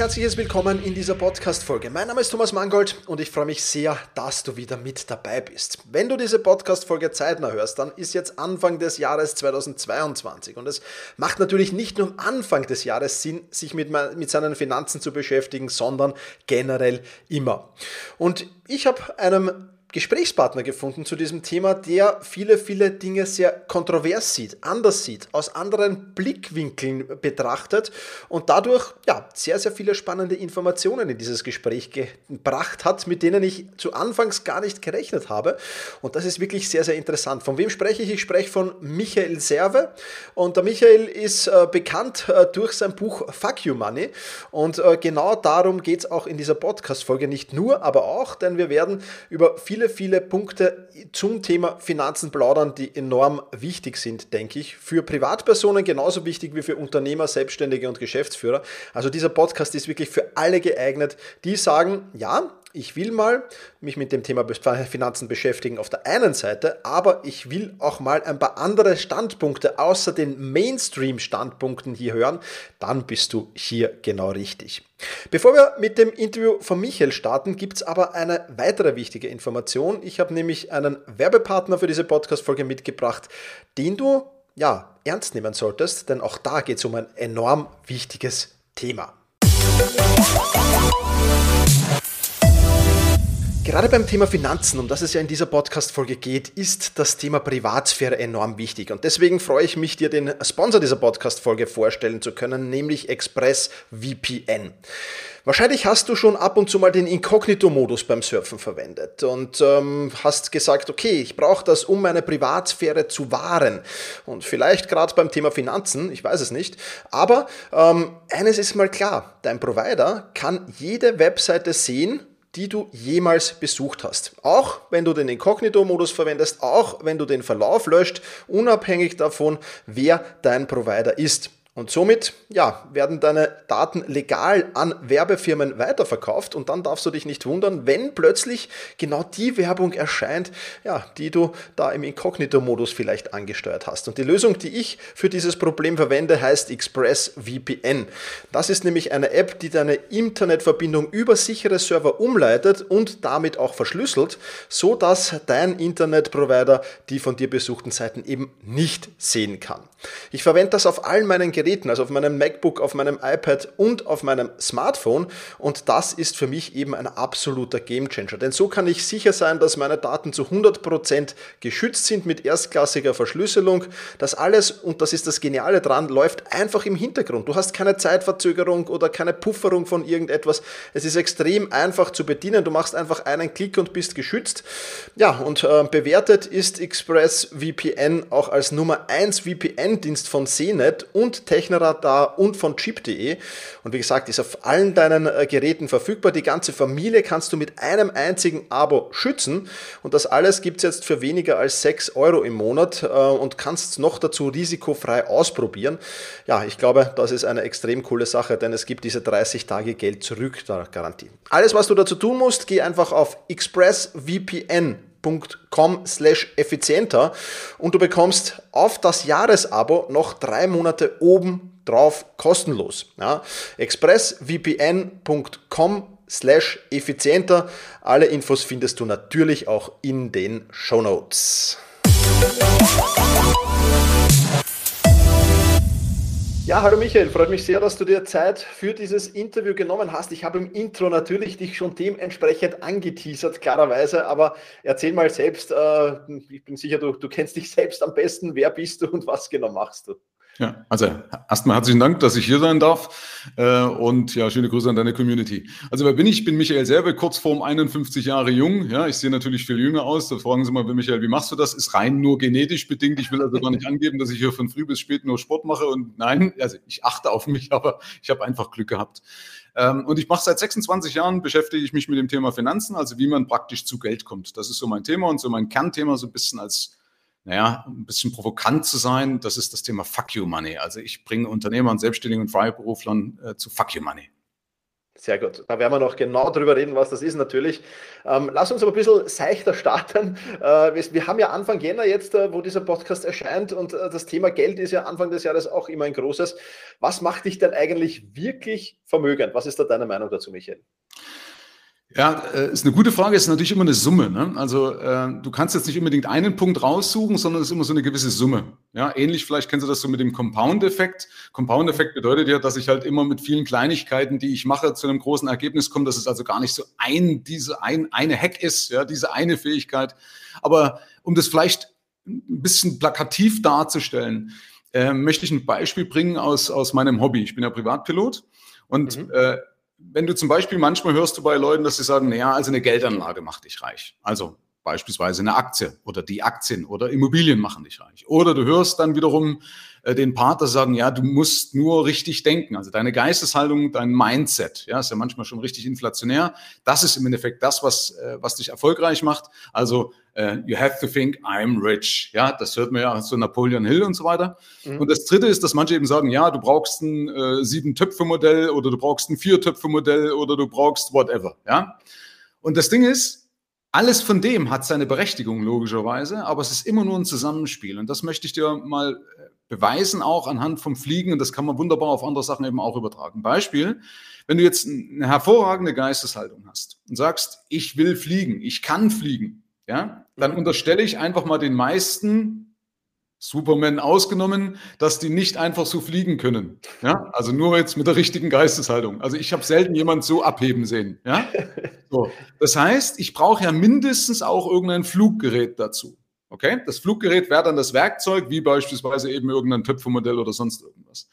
Herzliches Willkommen in dieser Podcast-Folge. Mein Name ist Thomas Mangold und ich freue mich sehr, dass du wieder mit dabei bist. Wenn du diese Podcast-Folge zeitnah hörst, dann ist jetzt Anfang des Jahres 2022 und es macht natürlich nicht nur am Anfang des Jahres Sinn, sich mit, mit seinen Finanzen zu beschäftigen, sondern generell immer. Und ich habe einem Gesprächspartner gefunden zu diesem Thema, der viele, viele Dinge sehr kontrovers sieht, anders sieht, aus anderen Blickwinkeln betrachtet und dadurch ja, sehr, sehr viele spannende Informationen in dieses Gespräch gebracht hat, mit denen ich zu Anfangs gar nicht gerechnet habe. Und das ist wirklich sehr, sehr interessant. Von wem spreche ich? Ich spreche von Michael Serve. Und der Michael ist äh, bekannt äh, durch sein Buch Fuck You Money. Und äh, genau darum geht es auch in dieser Podcast-Folge. Nicht nur, aber auch, denn wir werden über viele viele, viele Punkte zum Thema Finanzen plaudern, die enorm wichtig sind, denke ich. Für Privatpersonen genauso wichtig wie für Unternehmer, Selbstständige und Geschäftsführer. Also dieser Podcast ist wirklich für alle geeignet, die sagen, ja, ich will mal mich mit dem Thema Finanzen beschäftigen auf der einen Seite, aber ich will auch mal ein paar andere Standpunkte außer den Mainstream-Standpunkten hier hören, dann bist du hier genau richtig. Bevor wir mit dem Interview von Michael starten, gibt es aber eine weitere wichtige Information. Ich habe nämlich einen Werbepartner für diese Podcast-Folge mitgebracht, den du ja ernst nehmen solltest, denn auch da geht es um ein enorm wichtiges Thema. Gerade beim Thema Finanzen, um das es ja in dieser Podcast-Folge geht, ist das Thema Privatsphäre enorm wichtig. Und deswegen freue ich mich, dir den Sponsor dieser Podcast-Folge vorstellen zu können, nämlich ExpressVPN. Wahrscheinlich hast du schon ab und zu mal den Inkognito-Modus beim Surfen verwendet und ähm, hast gesagt, okay, ich brauche das, um meine Privatsphäre zu wahren. Und vielleicht gerade beim Thema Finanzen, ich weiß es nicht. Aber ähm, eines ist mal klar, dein Provider kann jede Webseite sehen, die du jemals besucht hast. Auch wenn du den Inkognito-Modus verwendest, auch wenn du den Verlauf löscht, unabhängig davon, wer dein Provider ist. Und somit ja, werden deine Daten legal an Werbefirmen weiterverkauft und dann darfst du dich nicht wundern, wenn plötzlich genau die Werbung erscheint, ja, die du da im Inkognito-Modus vielleicht angesteuert hast. Und die Lösung, die ich für dieses Problem verwende, heißt ExpressVPN. Das ist nämlich eine App, die deine Internetverbindung über sichere Server umleitet und damit auch verschlüsselt, so dass dein Internetprovider die von dir besuchten Seiten eben nicht sehen kann. Ich verwende das auf allen meinen Geräten, also auf meinem MacBook, auf meinem iPad und auf meinem Smartphone. Und das ist für mich eben ein absoluter Gamechanger. Denn so kann ich sicher sein, dass meine Daten zu 100% geschützt sind mit erstklassiger Verschlüsselung. Das alles, und das ist das Geniale dran, läuft einfach im Hintergrund. Du hast keine Zeitverzögerung oder keine Pufferung von irgendetwas. Es ist extrem einfach zu bedienen. Du machst einfach einen Klick und bist geschützt. Ja, und äh, bewertet ist ExpressVPN auch als Nummer 1 VPN-Dienst von CNET und Technoradar und von Chip.de. Und wie gesagt, ist auf allen deinen äh, Geräten verfügbar. Die ganze Familie kannst du mit einem einzigen Abo schützen. Und das alles gibt es jetzt für weniger als 6 Euro im Monat äh, und kannst noch dazu risikofrei ausprobieren. Ja, ich glaube, das ist eine extrem coole Sache, denn es gibt diese 30 Tage Geld zurück Garantie. Alles, was du dazu tun musst, geh einfach auf expressvpn.com slash effizienter und du bekommst auf das Jahresabo noch drei Monate oben drauf kostenlos. Ja, expressvpn.com slash effizienter. Alle Infos findest du natürlich auch in den Show Notes. Ja, hallo Michael, freut mich sehr, dass du dir Zeit für dieses Interview genommen hast. Ich habe im Intro natürlich dich schon dementsprechend angeteasert, klarerweise, aber erzähl mal selbst, äh, ich bin sicher, du, du kennst dich selbst am besten, wer bist du und was genau machst du? Ja, also erstmal herzlichen Dank, dass ich hier sein darf äh, und ja, schöne Grüße an deine Community. Also wer bin ich? Ich bin Michael Serbe, kurz vorm 51 Jahre jung. Ja, ich sehe natürlich viel jünger aus. Da fragen Sie mal, Michael, wie machst du das? Ist rein nur genetisch bedingt. Ich will also gar nicht angeben, dass ich hier von früh bis spät nur Sport mache und nein, also ich achte auf mich, aber ich habe einfach Glück gehabt. Ähm, und ich mache seit 26 Jahren, beschäftige ich mich mit dem Thema Finanzen, also wie man praktisch zu Geld kommt. Das ist so mein Thema und so mein Kernthema, so ein bisschen als naja, ein bisschen provokant zu sein, das ist das Thema Fuck You Money. Also ich bringe Unternehmern, Selbstständigen und Freiberuflern äh, zu Fuck You Money. Sehr gut. Da werden wir noch genau drüber reden, was das ist natürlich. Ähm, lass uns aber ein bisschen seichter starten. Äh, wir, wir, haben ja Anfang Jänner jetzt, äh, wo dieser Podcast erscheint und äh, das Thema Geld ist ja Anfang des Jahres auch immer ein großes. Was macht dich denn eigentlich wirklich vermögend? Was ist da deine Meinung dazu, Michael? Ja, äh, ist eine gute Frage, ist natürlich immer eine Summe. Ne? Also äh, du kannst jetzt nicht unbedingt einen Punkt raussuchen, sondern es ist immer so eine gewisse Summe. Ja, ähnlich vielleicht kennst du das so mit dem Compound-Effekt. Compound-Effekt bedeutet ja, dass ich halt immer mit vielen Kleinigkeiten, die ich mache, zu einem großen Ergebnis komme, dass es also gar nicht so ein, diese ein, eine Hack ist, ja, diese eine Fähigkeit. Aber um das vielleicht ein bisschen plakativ darzustellen, äh, möchte ich ein Beispiel bringen aus, aus meinem Hobby. Ich bin ja Privatpilot und mhm. äh, wenn du zum Beispiel manchmal hörst du bei Leuten, dass sie sagen, naja, also eine Geldanlage macht dich reich. Also beispielsweise eine Aktie oder die Aktien oder Immobilien machen dich reich. Oder du hörst dann wiederum äh, den Part, dass sagen, ja, du musst nur richtig denken. Also deine Geisteshaltung, dein Mindset, ja, ist ja manchmal schon richtig inflationär. Das ist im Endeffekt das, was, äh, was dich erfolgreich macht. Also äh, you have to think I'm rich. Ja, das hört man ja so Napoleon Hill und so weiter. Mhm. Und das dritte ist, dass manche eben sagen, ja, du brauchst ein äh, Sieben-Töpfe-Modell oder du brauchst ein Vier-Töpfe-Modell oder du brauchst whatever. Ja. Und das Ding ist, alles von dem hat seine Berechtigung, logischerweise, aber es ist immer nur ein Zusammenspiel. Und das möchte ich dir mal äh, beweisen, auch anhand vom Fliegen. Und das kann man wunderbar auf andere Sachen eben auch übertragen. Beispiel, wenn du jetzt eine hervorragende Geisteshaltung hast und sagst, ich will fliegen, ich kann fliegen, ja, dann unterstelle ich einfach mal den meisten Superman ausgenommen, dass die nicht einfach so fliegen können. Ja? Also nur jetzt mit der richtigen Geisteshaltung. Also ich habe selten jemand so abheben sehen. Ja? So. Das heißt, ich brauche ja mindestens auch irgendein Fluggerät dazu. Okay? Das Fluggerät wäre dann das Werkzeug, wie beispielsweise eben irgendein Töpfermodell oder sonst irgendwas.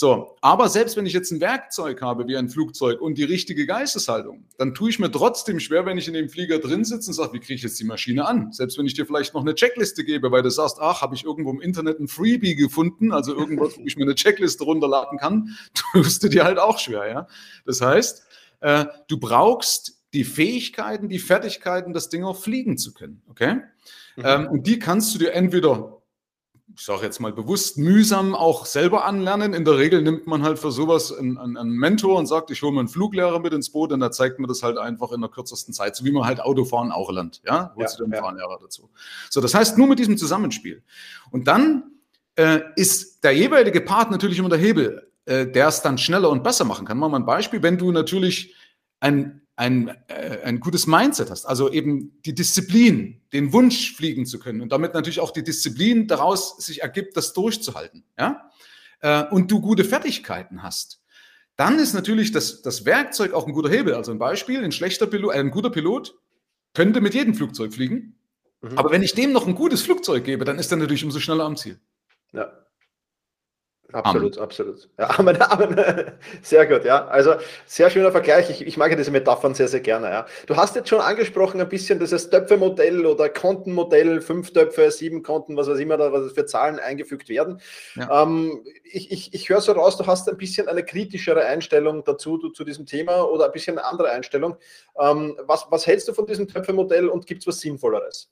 So, aber selbst wenn ich jetzt ein Werkzeug habe, wie ein Flugzeug und die richtige Geisteshaltung, dann tue ich mir trotzdem schwer, wenn ich in dem Flieger drin sitze und sage, wie kriege ich jetzt die Maschine an? Selbst wenn ich dir vielleicht noch eine Checkliste gebe, weil du sagst, ach, habe ich irgendwo im Internet ein Freebie gefunden, also irgendwas, wo ich mir eine Checkliste runterladen kann, tust du dir halt auch schwer, ja. Das heißt, äh, du brauchst die Fähigkeiten, die Fertigkeiten, das Ding auch fliegen zu können, okay? Mhm. Ähm, und die kannst du dir entweder ich sage jetzt mal bewusst, mühsam auch selber anlernen. In der Regel nimmt man halt für sowas einen, einen Mentor und sagt, ich hole mir einen Fluglehrer mit ins Boot und der zeigt mir das halt einfach in der kürzesten Zeit, so wie man halt Autofahren auch lernt. Ja, holst ja, du den ja. Fahrlehrer dazu. So, das heißt, nur mit diesem Zusammenspiel. Und dann äh, ist der jeweilige Part natürlich immer der Hebel, äh, der es dann schneller und besser machen kann. Machen wir mal ein Beispiel. Wenn du natürlich ein ein, äh, ein gutes Mindset hast, also eben die Disziplin, den Wunsch fliegen zu können und damit natürlich auch die Disziplin daraus sich ergibt, das durchzuhalten, ja, äh, und du gute Fertigkeiten hast, dann ist natürlich das, das Werkzeug auch ein guter Hebel. Also ein Beispiel, ein schlechter Pilot, äh, ein guter Pilot könnte mit jedem Flugzeug fliegen, mhm. aber wenn ich dem noch ein gutes Flugzeug gebe, dann ist er natürlich umso schneller am Ziel. Ja. Absolut, Amen. absolut. Ja, Amen, Amen. Sehr gut, ja. Also sehr schöner Vergleich. Ich, ich mag diese Metaphern sehr, sehr gerne. Ja. Du hast jetzt schon angesprochen ein bisschen dieses Töpfe-Modell oder Kontenmodell, fünf Töpfe, sieben Konten, was weiß immer da, was für Zahlen eingefügt werden. Ja. Ähm, ich ich, ich höre so raus, du hast ein bisschen eine kritischere Einstellung dazu, du, zu diesem Thema oder ein bisschen eine andere Einstellung. Ähm, was, was hältst du von diesem Töpfe-Modell und gibt es was Sinnvolleres?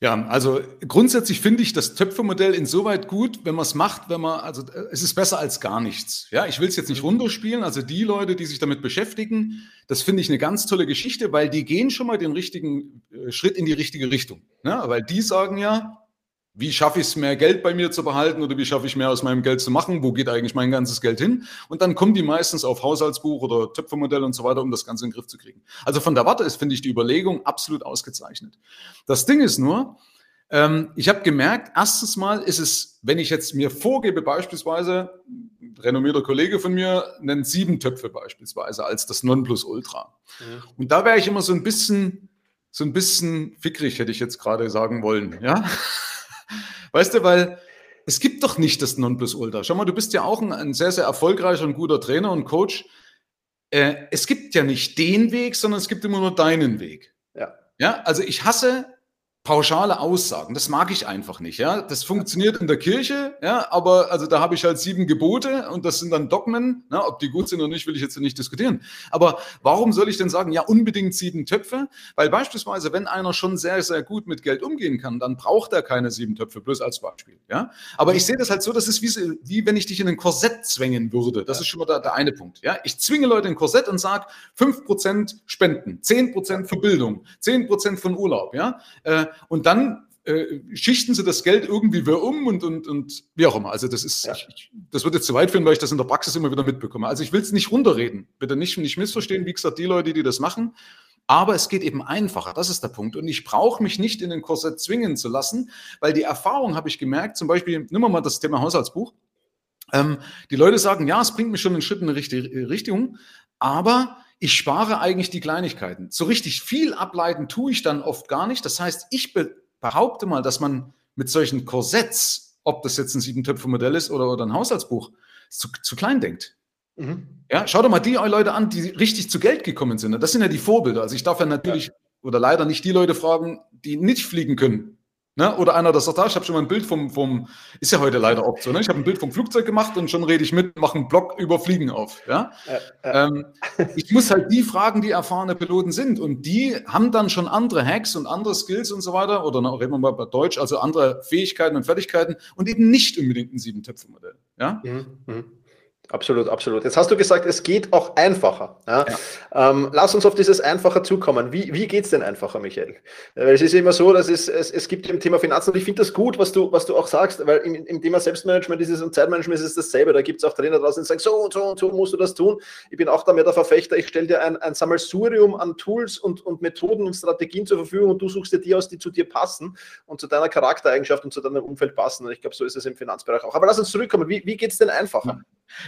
Ja, also grundsätzlich finde ich das Töpfermodell insoweit gut, wenn man es macht, wenn man, also äh, es ist besser als gar nichts. Ja, ich will es jetzt nicht mhm. runterspielen. Also die Leute, die sich damit beschäftigen, das finde ich eine ganz tolle Geschichte, weil die gehen schon mal den richtigen äh, Schritt in die richtige Richtung. Ja, weil die sagen ja, wie schaffe ich es, mehr Geld bei mir zu behalten oder wie schaffe ich mehr aus meinem Geld zu machen? Wo geht eigentlich mein ganzes Geld hin? Und dann kommen die meistens auf Haushaltsbuch oder Töpfermodell und so weiter, um das Ganze in den Griff zu kriegen. Also von der Warte ist, finde ich, die Überlegung absolut ausgezeichnet. Das Ding ist nur, ähm, ich habe gemerkt, erstens mal ist es, wenn ich jetzt mir vorgebe, beispielsweise, renommierter Kollege von mir nennt sieben Töpfe beispielsweise als das Nonplusultra. Mhm. Und da wäre ich immer so ein bisschen, so ein bisschen fickrig, hätte ich jetzt gerade sagen wollen, ja. Weißt du, weil es gibt doch nicht das Nonplusultra. Schau mal, du bist ja auch ein, ein sehr, sehr erfolgreicher und guter Trainer und Coach. Äh, es gibt ja nicht den Weg, sondern es gibt immer nur deinen Weg. Ja. Ja, also ich hasse pauschale Aussagen. Das mag ich einfach nicht. Ja, das funktioniert in der Kirche. Ja, aber also da habe ich halt sieben Gebote und das sind dann Dogmen. Na, ob die gut sind oder nicht, will ich jetzt nicht diskutieren. Aber warum soll ich denn sagen, ja unbedingt sieben Töpfe? Weil beispielsweise, wenn einer schon sehr sehr gut mit Geld umgehen kann, dann braucht er keine sieben Töpfe. Bloß als Beispiel. Ja, aber ich sehe das halt so, das ist wie, wie wenn ich dich in ein Korsett zwängen würde. Das ist schon mal der, der eine Punkt. Ja, ich zwinge Leute in ein Korsett und sage fünf Prozent Spenden, zehn Prozent für Bildung, zehn Prozent von Urlaub. Ja. Äh, und dann äh, schichten sie das Geld irgendwie wieder um und, und, und wie auch immer. Also das ist, ja. ich, das wird jetzt zu weit führen, weil ich das in der Praxis immer wieder mitbekomme. Also ich will es nicht runterreden. Bitte nicht, nicht missverstehen, wie gesagt, die Leute, die das machen. Aber es geht eben einfacher, das ist der Punkt. Und ich brauche mich nicht in den Korsett zwingen zu lassen, weil die Erfahrung habe ich gemerkt, zum Beispiel, nehmen wir mal das Thema Haushaltsbuch. Ähm, die Leute sagen, ja, es bringt mich schon einen Schritt in eine richtige Richtung, aber ich spare eigentlich die Kleinigkeiten. So richtig viel ableiten tue ich dann oft gar nicht. Das heißt, ich behaupte mal, dass man mit solchen Korsetts, ob das jetzt ein Sieben-Töpfe-Modell ist oder, oder ein Haushaltsbuch, zu, zu klein denkt. Mhm. Ja, schau doch mal die Leute an, die richtig zu Geld gekommen sind. Das sind ja die Vorbilder. Also ich darf ja natürlich ja. oder leider nicht die Leute fragen, die nicht fliegen können. Ne? Oder einer, das sagt, ah, ich habe schon mal ein Bild vom, vom, ist ja heute leider oft so, ne? ich habe ein Bild vom Flugzeug gemacht und schon rede ich mit, mache einen Blog über Fliegen auf. Ja? Äh, äh. Ähm, ich muss halt die fragen, die erfahrene Piloten sind und die haben dann schon andere Hacks und andere Skills und so weiter, oder na, reden wir mal bei Deutsch, also andere Fähigkeiten und Fertigkeiten und eben nicht unbedingt ein Sieben-Töpfe-Modell. Ja? Mhm, mh. Absolut, absolut. Jetzt hast du gesagt, es geht auch einfacher. Ja? ja. Ähm, lass uns auf dieses Einfacher zukommen. Wie, wie geht es denn einfacher, Michael? Weil es ist immer so, dass es, es, es gibt im Thema Finanzen, und ich finde das gut, was du, was du auch sagst, weil im, im Thema Selbstmanagement ist es und Zeitmanagement ist es dasselbe. Da gibt es auch Trainer draußen, die sagen, so und so und so musst du das tun. Ich bin auch da mehr der Verfechter, ich stelle dir ein, ein Sammelsurium an Tools und, und Methoden und Strategien zur Verfügung und du suchst dir die aus, die zu dir passen und zu deiner Charaktereigenschaft und zu deinem Umfeld passen. Und ich glaube, so ist es im Finanzbereich auch. Aber lass uns zurückkommen. Wie, wie geht es denn einfacher?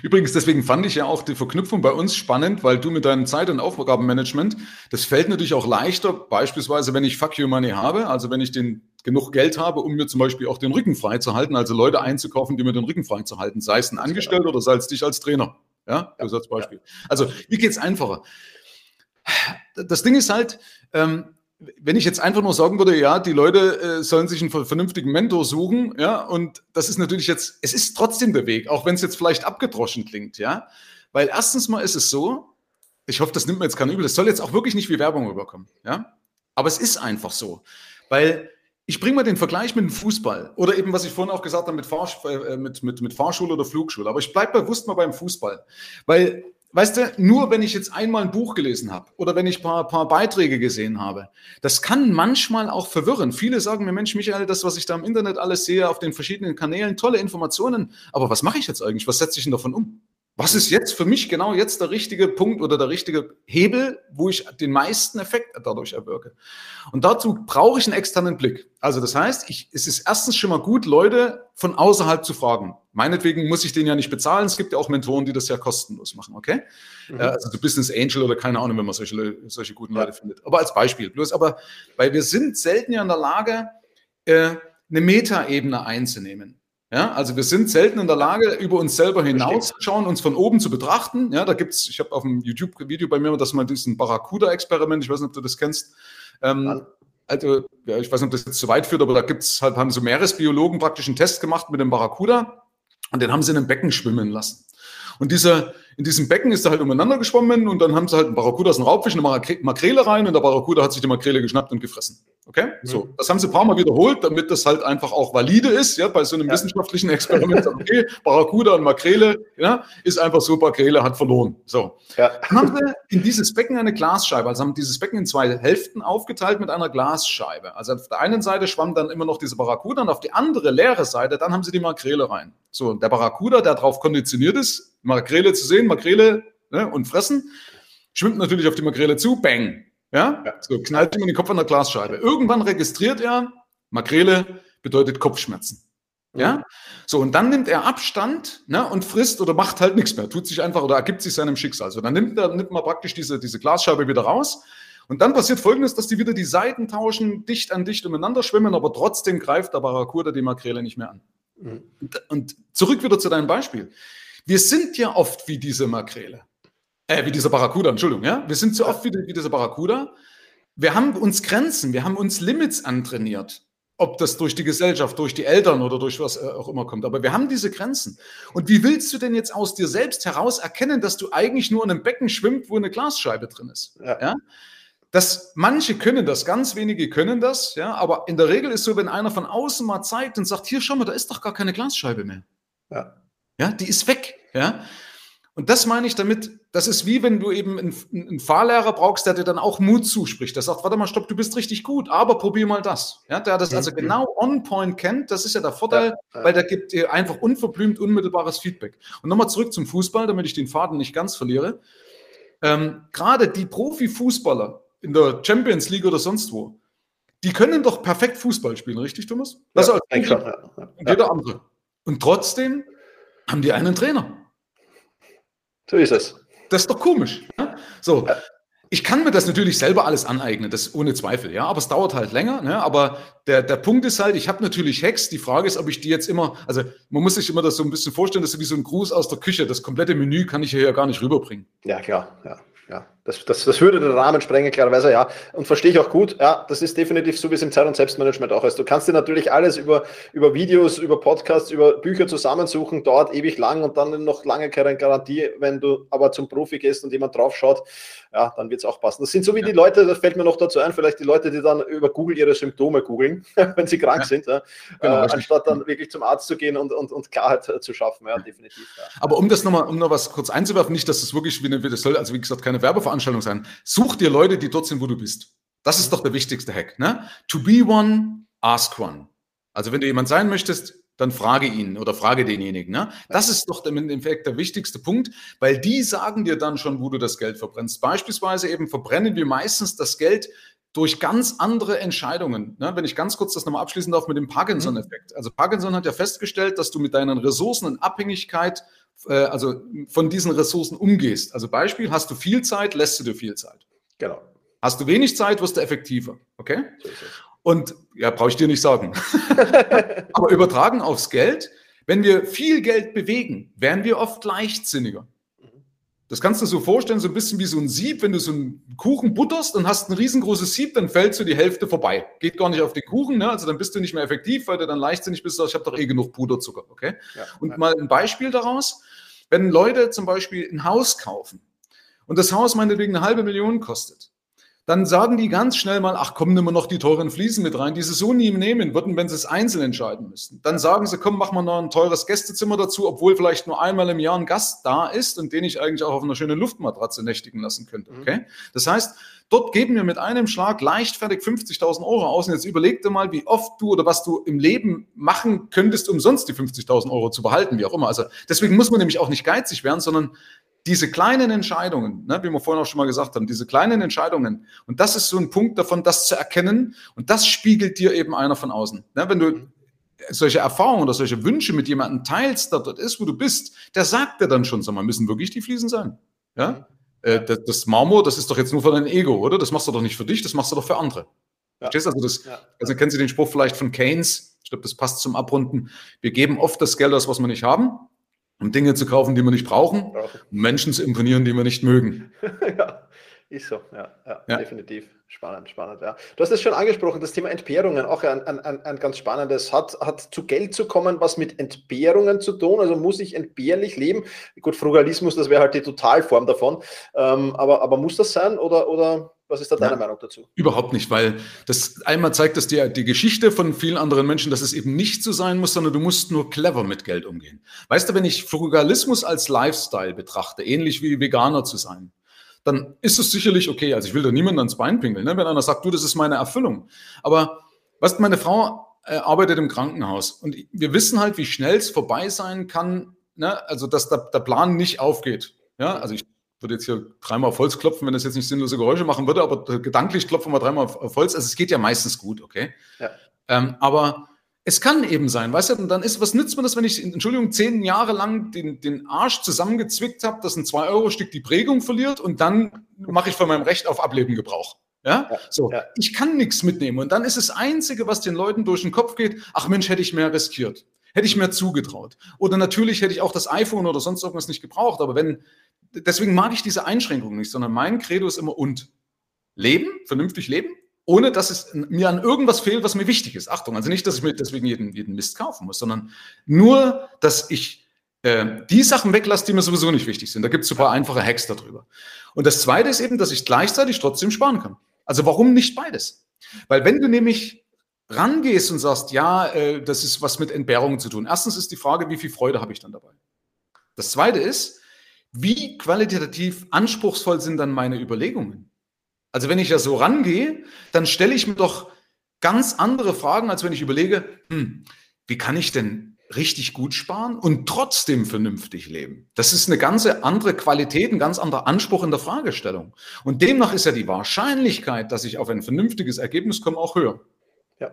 Ja. Übrigens, deswegen fand ich ja auch die Verknüpfung bei uns spannend, weil du mit deinem Zeit- und Aufgabenmanagement, das fällt natürlich auch leichter, beispielsweise wenn ich Fuck You Money habe, also wenn ich den genug Geld habe, um mir zum Beispiel auch den Rücken frei zu halten, also Leute einzukaufen, die mir den Rücken frei zu halten, sei es ein Angestellter oder sei es dich als Trainer. Ja, ja. als Beispiel. Also, wie geht's einfacher? Das Ding ist halt, ähm, wenn ich jetzt einfach nur sagen würde, ja, die Leute äh, sollen sich einen vernünftigen Mentor suchen, ja, und das ist natürlich jetzt, es ist trotzdem der Weg, auch wenn es jetzt vielleicht abgedroschen klingt, ja, weil erstens mal ist es so, ich hoffe, das nimmt mir jetzt keiner übel, das soll jetzt auch wirklich nicht wie Werbung rüberkommen, ja, aber es ist einfach so, weil ich bringe mal den Vergleich mit dem Fußball oder eben, was ich vorhin auch gesagt habe, mit, Fahr äh, mit, mit, mit Fahrschule oder Flugschule. Aber ich bleibe bewusst mal beim Fußball. Weil, weißt du, nur wenn ich jetzt einmal ein Buch gelesen habe oder wenn ich ein paar, paar Beiträge gesehen habe, das kann manchmal auch verwirren. Viele sagen mir, Mensch, Michael, das, was ich da im Internet alles sehe, auf den verschiedenen Kanälen, tolle Informationen. Aber was mache ich jetzt eigentlich? Was setze ich denn davon um? Was ist jetzt für mich genau jetzt der richtige Punkt oder der richtige Hebel, wo ich den meisten Effekt dadurch erwirke? Und dazu brauche ich einen externen Blick. Also das heißt, ich, es ist erstens schon mal gut, Leute von außerhalb zu fragen. Meinetwegen muss ich den ja nicht bezahlen. Es gibt ja auch Mentoren, die das ja kostenlos machen, okay? Mhm. Äh, also du Business Angel oder keine Ahnung, wenn man solche, solche guten Leute findet. Aber als Beispiel. Bloß aber, weil wir sind selten ja in der Lage, äh, eine Metaebene einzunehmen. Ja, also wir sind selten in der Lage, über uns selber hinauszuschauen, uns von oben zu betrachten. Ja, da gibt's, ich habe auf dem YouTube-Video bei mir das mal diesen Barracuda-Experiment, ich weiß nicht, ob du das kennst. Ähm, also, ja, ich weiß nicht, ob das jetzt zu weit führt, aber da gibt's halt, haben so Meeresbiologen praktisch einen Test gemacht mit dem Barracuda und den haben sie in einem Becken schwimmen lassen. Und dieser, in diesem Becken ist er halt umeinander geschwommen und dann haben sie halt ein Barracuda, ein Raubfisch, eine Makrele rein und der Barracuda hat sich die Makrele geschnappt und gefressen. Okay? So, mhm. das haben sie ein paar Mal wiederholt, damit das halt einfach auch valide ist, ja, bei so einem ja. wissenschaftlichen Experiment. Okay, Barracuda und Makrele, ja, ist einfach so, Makrele hat verloren. So. Ja. Dann haben sie in dieses Becken eine Glasscheibe, also haben dieses Becken in zwei Hälften aufgeteilt mit einer Glasscheibe. Also auf der einen Seite schwamm dann immer noch diese Barracuda und auf die andere leere Seite, dann haben sie die Makrele rein. So, und der Barracuda, der darauf konditioniert ist, Makrele zu sehen, Makrele ne, und fressen, schwimmt natürlich auf die Makrele zu, bang, ja? ja. So knallt ihm in den Kopf an der Glasscheibe. Irgendwann registriert er, Makrele bedeutet Kopfschmerzen. Ja? Mhm. So, und dann nimmt er Abstand ne, und frisst oder macht halt nichts mehr, tut sich einfach oder ergibt sich seinem Schicksal. So, dann nimmt, er, nimmt man praktisch diese, diese Glasscheibe wieder raus. Und dann passiert folgendes, dass die wieder die Seiten tauschen, dicht an dicht umeinander schwimmen, aber trotzdem greift der Barracuda die Makrele nicht mehr an. Und, zurück wieder zu deinem Beispiel. Wir sind ja oft wie diese Makrele. Äh, wie dieser Barracuda, Entschuldigung, ja. Wir sind so oft wie, wie dieser Barracuda. Wir haben uns Grenzen, wir haben uns Limits antrainiert. Ob das durch die Gesellschaft, durch die Eltern oder durch was äh, auch immer kommt. Aber wir haben diese Grenzen. Und wie willst du denn jetzt aus dir selbst heraus erkennen, dass du eigentlich nur in einem Becken schwimmt, wo eine Glasscheibe drin ist? Ja. ja? Das, manche können das, ganz wenige können das, ja, aber in der Regel ist so, wenn einer von außen mal zeigt und sagt, hier, schau mal, da ist doch gar keine Glasscheibe mehr. Ja. Ja, die ist weg, ja. Und das meine ich damit, das ist wie wenn du eben einen, einen, Fahrlehrer brauchst, der dir dann auch Mut zuspricht. Der sagt, warte mal, stopp, du bist richtig gut, aber probier mal das. Ja, der das also mhm. genau on point kennt, das ist ja der Vorteil, ja, weil der gibt dir einfach unverblümt, unmittelbares Feedback. Und nochmal zurück zum Fußball, damit ich den Faden nicht ganz verliere. Ähm, Gerade die Profifußballer in der Champions League oder sonst wo, die können doch perfekt Fußball spielen, richtig, Thomas? Das ja, als klar, ja, Und jeder andere. Und trotzdem haben die einen Trainer. So ist es. Das ist doch komisch. Ne? So, ich kann mir das natürlich selber alles aneignen, das ohne Zweifel, ja, aber es dauert halt länger. Ne? Aber der, der Punkt ist halt, ich habe natürlich Hacks. Die Frage ist, ob ich die jetzt immer, also man muss sich immer das so ein bisschen vorstellen, das ist wie so ein Gruß aus der Küche. Das komplette Menü kann ich hier ja gar nicht rüberbringen. Ja, klar, ja. Ja, das, das, das würde den Rahmen sprengen, klarerweise, ja. Und verstehe ich auch gut. Ja, das ist definitiv so wie es im Zeit- und Selbstmanagement auch ist. Du kannst dir natürlich alles über, über Videos, über Podcasts, über Bücher zusammensuchen, dauert ewig lang und dann noch lange keine Garantie. Wenn du aber zum Profi gehst und jemand drauf schaut, ja, dann wird es auch passen. Das sind so wie ja. die Leute, das fällt mir noch dazu ein, vielleicht die Leute, die dann über Google ihre Symptome googeln, wenn sie krank ja. sind, ja, genau, äh, anstatt dann wirklich zum Arzt zu gehen und, und, und Klarheit zu schaffen. Ja, definitiv. Aber um das nochmal, um noch was kurz einzuwerfen, nicht, dass es wirklich wie eine, das soll, also wie gesagt, keine Werbeveranstaltung sein. Such dir Leute, die dort sind, wo du bist. Das ist doch der wichtigste Hack. Ne? To be one, ask one. Also wenn du jemand sein möchtest, dann frage ihn oder frage denjenigen. Ne? Das ist doch im Endeffekt der wichtigste Punkt, weil die sagen dir dann schon, wo du das Geld verbrennst. Beispielsweise eben verbrennen wir meistens das Geld durch ganz andere Entscheidungen. Ne? Wenn ich ganz kurz das nochmal abschließen darf mit dem Parkinson-Effekt. Also Parkinson hat ja festgestellt, dass du mit deinen Ressourcen in Abhängigkeit äh, also von diesen Ressourcen umgehst. Also Beispiel, hast du viel Zeit, lässt du dir viel Zeit. Genau. Hast du wenig Zeit, wirst du effektiver. Okay? Und ja, brauche ich dir nicht sagen. Aber übertragen aufs Geld, wenn wir viel Geld bewegen, werden wir oft leichtsinniger. Das kannst du so vorstellen, so ein bisschen wie so ein Sieb, wenn du so einen Kuchen butterst und hast ein riesengroßes Sieb, dann fällt so die Hälfte vorbei. Geht gar nicht auf den Kuchen, ne? also dann bist du nicht mehr effektiv, weil du dann leichtsinnig bist, ich habe doch eh genug Puderzucker. Okay? Ja, und ja. mal ein Beispiel daraus, wenn Leute zum Beispiel ein Haus kaufen und das Haus meinetwegen eine halbe Million kostet, dann sagen die ganz schnell mal, ach komm, nimm mal noch die teuren Fliesen mit rein, die sie so nie nehmen würden, wenn sie es einzeln entscheiden müssten. Dann sagen sie, komm, mach mal noch ein teures Gästezimmer dazu, obwohl vielleicht nur einmal im Jahr ein Gast da ist und den ich eigentlich auch auf einer schönen Luftmatratze nächtigen lassen könnte. Mhm. Okay? Das heißt, dort geben wir mit einem Schlag leichtfertig 50.000 Euro aus und jetzt überleg dir mal, wie oft du oder was du im Leben machen könntest, um sonst die 50.000 Euro zu behalten, wie auch immer. Also deswegen muss man nämlich auch nicht geizig werden, sondern diese kleinen Entscheidungen, ne, wie wir vorhin auch schon mal gesagt haben, diese kleinen Entscheidungen, und das ist so ein Punkt davon, das zu erkennen, und das spiegelt dir eben einer von außen. Ne, wenn du solche Erfahrungen oder solche Wünsche mit jemandem teilst, der dort ist, wo du bist, der sagt dir dann schon, sag mal, müssen wirklich die Fliesen sein? Ja? Äh, das, das, Marmor, das ist doch jetzt nur für dein Ego, oder? Das machst du doch nicht für dich, das machst du doch für andere. Ja. Verstehst du? Also, das, ja. also kennen Sie den Spruch vielleicht von Keynes? Ich glaube, das passt zum Abrunden. Wir geben oft das Geld aus, was wir nicht haben um Dinge zu kaufen, die wir nicht brauchen, um Menschen zu imponieren, die wir nicht mögen. ja, ist so, ja, ja, ja, definitiv. Spannend, spannend, ja. Du hast es schon angesprochen, das Thema Entbehrungen, auch ein, ein, ein ganz spannendes. Hat, hat zu Geld zu kommen was mit Entbehrungen zu tun? Also muss ich entbehrlich leben? Gut, Frugalismus, das wäre halt die Totalform davon. Ähm, aber, aber muss das sein oder, oder was ist da deine ja, Meinung dazu? Überhaupt nicht, weil das einmal zeigt das dir die Geschichte von vielen anderen Menschen, dass es eben nicht so sein muss, sondern du musst nur clever mit Geld umgehen. Weißt du, wenn ich Frugalismus als Lifestyle betrachte, ähnlich wie Veganer zu sein, dann ist es sicherlich okay. Also ich will da niemanden ans Bein pinkeln, ne? wenn einer sagt, du, das ist meine Erfüllung. Aber was meine Frau äh, arbeitet im Krankenhaus und wir wissen halt, wie schnell es vorbei sein kann, ne? also dass der, der Plan nicht aufgeht. Ja, also ich würde jetzt hier dreimal auf Holz klopfen, wenn das jetzt nicht sinnlose Geräusche machen würde, aber gedanklich klopfen wir dreimal auf Holz. Also es geht ja meistens gut, okay? Ja. Ähm, aber es kann eben sein, weißt du, und dann ist, was nützt mir das, wenn ich, Entschuldigung, zehn Jahre lang den, den Arsch zusammengezwickt habe, dass ein 2-Euro-Stück die Prägung verliert und dann mache ich von meinem Recht auf Ableben Gebrauch. Ja? ja so. Ja. Ich kann nichts mitnehmen. Und dann ist das Einzige, was den Leuten durch den Kopf geht, ach Mensch, hätte ich mehr riskiert. Hätte ich mehr zugetraut. Oder natürlich hätte ich auch das iPhone oder sonst irgendwas nicht gebraucht. Aber wenn, deswegen mag ich diese Einschränkung nicht, sondern mein Credo ist immer und. Leben, vernünftig leben, ohne dass es mir an irgendwas fehlt, was mir wichtig ist. Achtung, also nicht, dass ich mir deswegen jeden, jeden Mist kaufen muss, sondern nur, dass ich äh, die Sachen weglasse, die mir sowieso nicht wichtig sind. Da gibt es super einfache Hacks darüber. Und das Zweite ist eben, dass ich gleichzeitig trotzdem sparen kann. Also warum nicht beides? Weil wenn du nämlich rangehst und sagst, ja, äh, das ist was mit Entbehrungen zu tun. Erstens ist die Frage, wie viel Freude habe ich dann dabei? Das Zweite ist, wie qualitativ anspruchsvoll sind dann meine Überlegungen? Also wenn ich ja so rangehe, dann stelle ich mir doch ganz andere Fragen, als wenn ich überlege, hm, wie kann ich denn richtig gut sparen und trotzdem vernünftig leben? Das ist eine ganz andere Qualität, ein ganz anderer Anspruch in der Fragestellung. Und demnach ist ja die Wahrscheinlichkeit, dass ich auf ein vernünftiges Ergebnis komme, auch höher. Ja,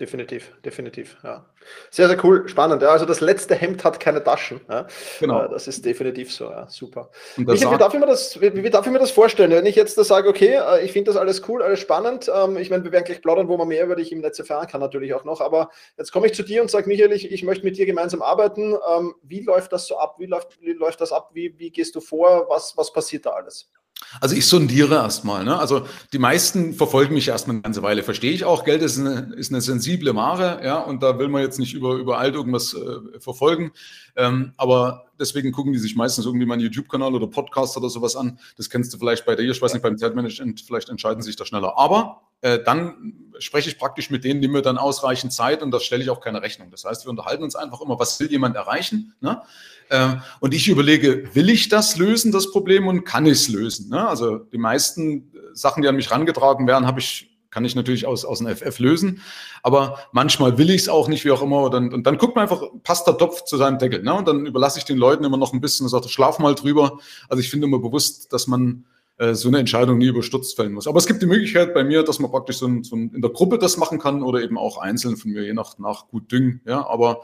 definitiv, definitiv. Ja. Sehr, sehr cool, spannend. Ja. Also das letzte Hemd hat keine Taschen. Ja. Genau. Äh, das ist definitiv so, ja. super. Michael, wie, darf ich mir das, wie, wie, darf ich mir das vorstellen? Wenn ich jetzt da sage, okay, äh, ich finde das alles cool, alles spannend. Ähm, ich meine, wir werden gleich plaudern, wo man mehr über dich im Netz erfahren kann, natürlich auch noch. Aber jetzt komme ich zu dir und sage, Michael, ich, ich möchte mit dir gemeinsam arbeiten. Ähm, wie läuft das so ab? Wie läuft, wie läuft das ab? Wie, wie gehst du vor? Was, was passiert da alles? Also ich sondiere erstmal. Ne? Also die meisten verfolgen mich erstmal eine ganze Weile. Verstehe ich auch. Geld ist eine, ist eine sensible Ware, ja, und da will man jetzt nicht über, überall irgendwas äh, verfolgen. Ähm, aber deswegen gucken die sich meistens irgendwie meinen YouTube-Kanal oder Podcast oder sowas an. Das kennst du vielleicht bei dir, ich weiß nicht, beim Zeitmanagement, vielleicht entscheiden sich da schneller. Aber äh, dann spreche ich praktisch mit denen, die mir dann ausreichend Zeit und das stelle ich auch keine Rechnung. Das heißt, wir unterhalten uns einfach immer, was will jemand erreichen? Ne? Äh, und ich überlege, will ich das lösen, das Problem, und kann ich es lösen? Ne? Also die meisten Sachen, die an mich rangetragen werden, habe ich kann ich natürlich aus, aus dem FF lösen, aber manchmal will ich es auch nicht, wie auch immer. Und dann, und dann guckt man einfach, passt der Topf zu seinem Deckel. Ne? Und dann überlasse ich den Leuten immer noch ein bisschen und sage, schlaf mal drüber. Also ich finde immer bewusst, dass man äh, so eine Entscheidung nie überstürzt fällen muss. Aber es gibt die Möglichkeit bei mir, dass man praktisch so, ein, so ein, in der Gruppe das machen kann oder eben auch einzeln von mir, je nach, nach gut Düngen. Ja, aber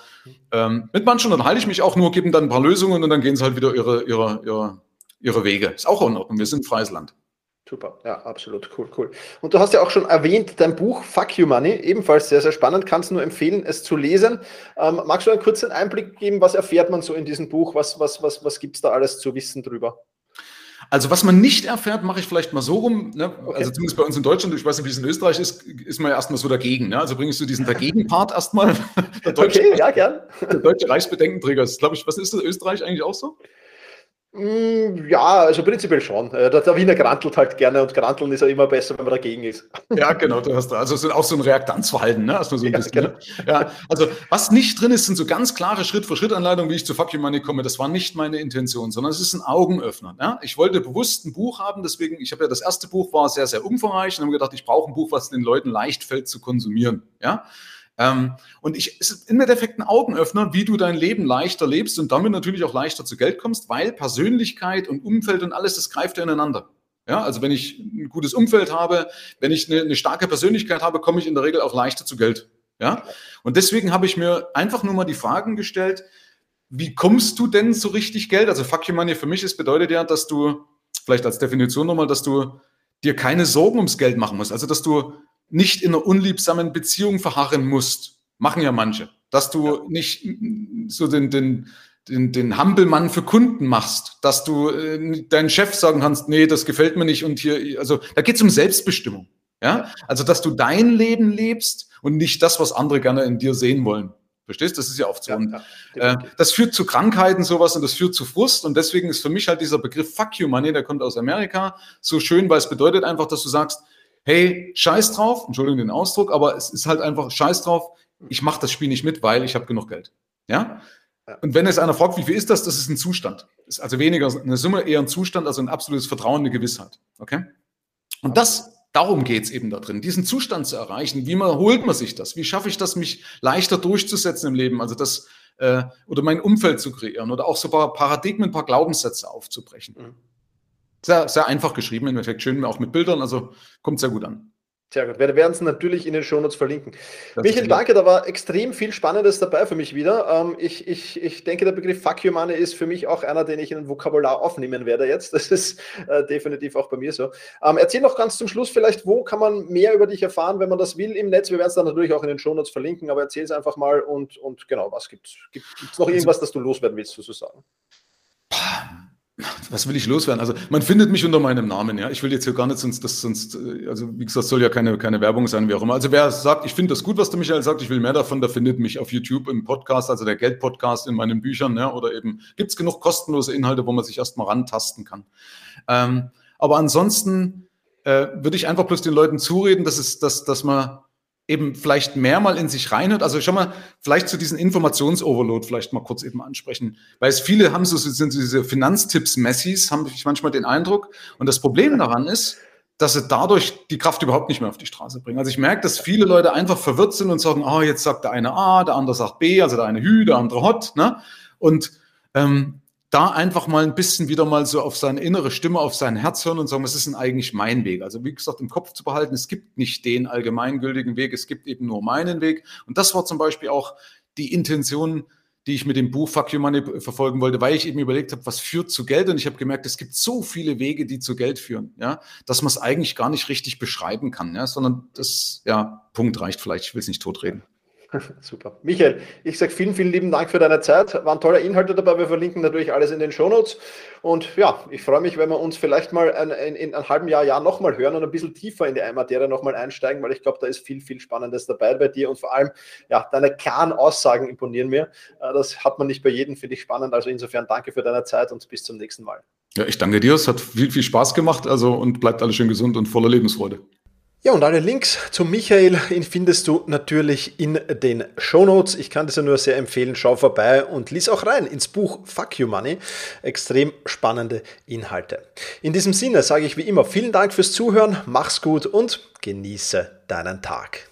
ähm, mit manchen dann halte ich mich auch nur, geben dann ein paar Lösungen und dann gehen sie halt wieder ihre, ihre, ihre, ihre Wege. Ist auch in Ordnung. Wir sind freies Land. Super, ja, absolut, cool, cool. Und du hast ja auch schon erwähnt, dein Buch Fuck You Money, ebenfalls sehr, sehr spannend, kannst nur empfehlen, es zu lesen. Ähm, magst du einen kurzen Einblick geben, was erfährt man so in diesem Buch, was, was, was, was gibt es da alles zu wissen drüber? Also was man nicht erfährt, mache ich vielleicht mal so rum. Ne? Okay. Also zumindest bei uns in Deutschland, ich weiß nicht, wie es in Österreich ist, ist man ja erstmal so dagegen. Ne? Also bringst du diesen Dagegen-Part erstmal. okay, ja, gern. Der deutsche Reichsbedenkenträger ist, glaube ich, was ist das, Österreich eigentlich auch so? Mm, ja, also prinzipiell schon. Äh, der, Wiener grantelt halt gerne und granteln ist ja immer besser, wenn man dagegen ist. Ja, genau, du hast also es ist auch so ein Reaktanzverhalten, ne? Also, so ein ja, bisschen, ne? genau. ne? ja, also was nicht drin ist, sind so ganz klare Schritt-für-Schritt-Anleitungen, wie ich zu Fuck You Money komme. Das war nicht meine Intention, sondern es ist ein Augenöffner. Ne? Ich wollte bewusst ein Buch haben, deswegen, ich habe ja das erste Buch war sehr, sehr umfangreich und habe gedacht, ich brauche ein Buch, was den Leuten leicht fällt zu konsumieren. Ja. Ähm, und ich, es ist im Endeffekt ein Augenöffner, wie du dein Leben leichter lebst und damit natürlich auch leichter zu Geld kommst, weil Persönlichkeit und Umfeld und alles, das greift ja ineinander. Ja, also wenn ich ein gutes Umfeld habe, wenn ich eine, eine starke Persönlichkeit habe, komme ich in der Regel auch leichter zu Geld. Ja, und deswegen habe ich mir einfach nur mal die Fragen gestellt, wie kommst du denn so richtig Geld? Also Fuck You Money für mich ist bedeutet ja, dass du, vielleicht als Definition nochmal, dass du dir keine Sorgen ums Geld machen musst. Also dass du nicht in einer unliebsamen Beziehung verharren musst. Machen ja manche. Dass du ja. nicht so den, den, den, den Hampelmann für Kunden machst, dass du äh, deinen Chef sagen kannst, nee, das gefällt mir nicht und hier, also da geht es um Selbstbestimmung. Ja? Also, dass du dein Leben lebst und nicht das, was andere gerne in dir sehen wollen. Verstehst? Das ist ja oft so. Ja, ja, äh, das führt zu Krankheiten, sowas, und das führt zu Frust. Und deswegen ist für mich halt dieser Begriff Fuck you Money, der kommt aus Amerika, so schön, weil es bedeutet einfach, dass du sagst, hey, scheiß drauf, Entschuldigung den Ausdruck, aber es ist halt einfach scheiß drauf, ich mache das Spiel nicht mit, weil ich habe genug Geld. Ja? Und wenn es einer fragt, wie viel ist das, das ist ein Zustand. Ist also weniger eine Summe, eher ein Zustand, also ein absolutes Vertrauen, eine Gewissheit. Okay? Und das, darum geht es eben da drin, diesen Zustand zu erreichen. Wie man, holt man sich das? Wie schaffe ich das, mich leichter durchzusetzen im Leben? Also das, äh, oder mein Umfeld zu kreieren oder auch so ein paar Paradigmen, ein paar Glaubenssätze aufzubrechen. Mhm. Sehr, sehr einfach geschrieben, im Endeffekt schön auch mit Bildern, also kommt sehr gut an. Sehr gut. Wir werden es natürlich in den Shownotes verlinken. Das Michael, danke, da war extrem viel Spannendes dabei für mich wieder. Ähm, ich, ich, ich denke, der Begriff Fuck You Money ist für mich auch einer, den ich in ein Vokabular aufnehmen werde jetzt. Das ist äh, definitiv auch bei mir so. Ähm, erzähl noch ganz zum Schluss vielleicht, wo kann man mehr über dich erfahren, wenn man das will im Netz? Wir werden es dann natürlich auch in den Shownotes verlinken, aber erzähl es einfach mal und, und genau, was gibt es? Gibt es noch also irgendwas, das du loswerden willst, sozusagen? Was will ich loswerden? Also man findet mich unter meinem Namen, ja. Ich will jetzt hier gar nicht sonst, das sonst, äh, also wie gesagt, soll ja keine, keine Werbung sein, wie auch immer. Also wer sagt, ich finde das gut, was der Michael sagt, ich will mehr davon, der findet mich auf YouTube im Podcast, also der Geldpodcast in meinen Büchern, ja, oder eben gibt's genug kostenlose Inhalte, wo man sich erstmal rantasten kann. Ähm, aber ansonsten äh, würde ich einfach bloß den Leuten zureden, dass es, dass, dass man eben vielleicht mehr mal in sich reinhört. Also schon mal vielleicht zu diesen Informationsoverload vielleicht mal kurz eben ansprechen, weil es viele haben so sind diese Finanztipps-Messis, haben ich manchmal den Eindruck. Und das Problem daran ist, dass sie dadurch die Kraft überhaupt nicht mehr auf die Straße bringen. Also ich merke, dass viele Leute einfach verwirrt sind und sagen, ah, oh, jetzt sagt der eine A, der andere sagt B, also der eine Hü, der andere Hot, ne? Und ähm, da einfach mal ein bisschen wieder mal so auf seine innere Stimme, auf sein Herz hören und sagen, was ist denn eigentlich mein Weg? Also wie gesagt, im Kopf zu behalten, es gibt nicht den allgemeingültigen Weg, es gibt eben nur meinen Weg. Und das war zum Beispiel auch die Intention, die ich mit dem Buch Fuck Your Money verfolgen wollte, weil ich eben überlegt habe, was führt zu Geld? Und ich habe gemerkt, es gibt so viele Wege, die zu Geld führen, ja, dass man es eigentlich gar nicht richtig beschreiben kann, ja, sondern das, ja, Punkt reicht vielleicht, ich will es nicht totreden. Super. Michael, ich sage vielen, vielen lieben Dank für deine Zeit. Waren tolle Inhalte dabei. Wir verlinken natürlich alles in den Shownotes. Und ja, ich freue mich, wenn wir uns vielleicht mal ein, in, in einem halben Jahr, Jahr nochmal hören und ein bisschen tiefer in die Materie nochmal einsteigen, weil ich glaube, da ist viel, viel Spannendes dabei bei dir und vor allem, ja, deine klaren Aussagen imponieren mir. Äh, das hat man nicht bei jedem, finde ich spannend. Also insofern danke für deine Zeit und bis zum nächsten Mal. Ja, ich danke dir. Es hat viel, viel Spaß gemacht. Also und bleibt alle schön gesund und voller Lebensfreude. Ja, und alle Links zu Michael ihn findest du natürlich in den Show Notes. Ich kann das ja nur sehr empfehlen. Schau vorbei und lies auch rein ins Buch Fuck You Money. Extrem spannende Inhalte. In diesem Sinne sage ich wie immer vielen Dank fürs Zuhören, mach's gut und genieße deinen Tag.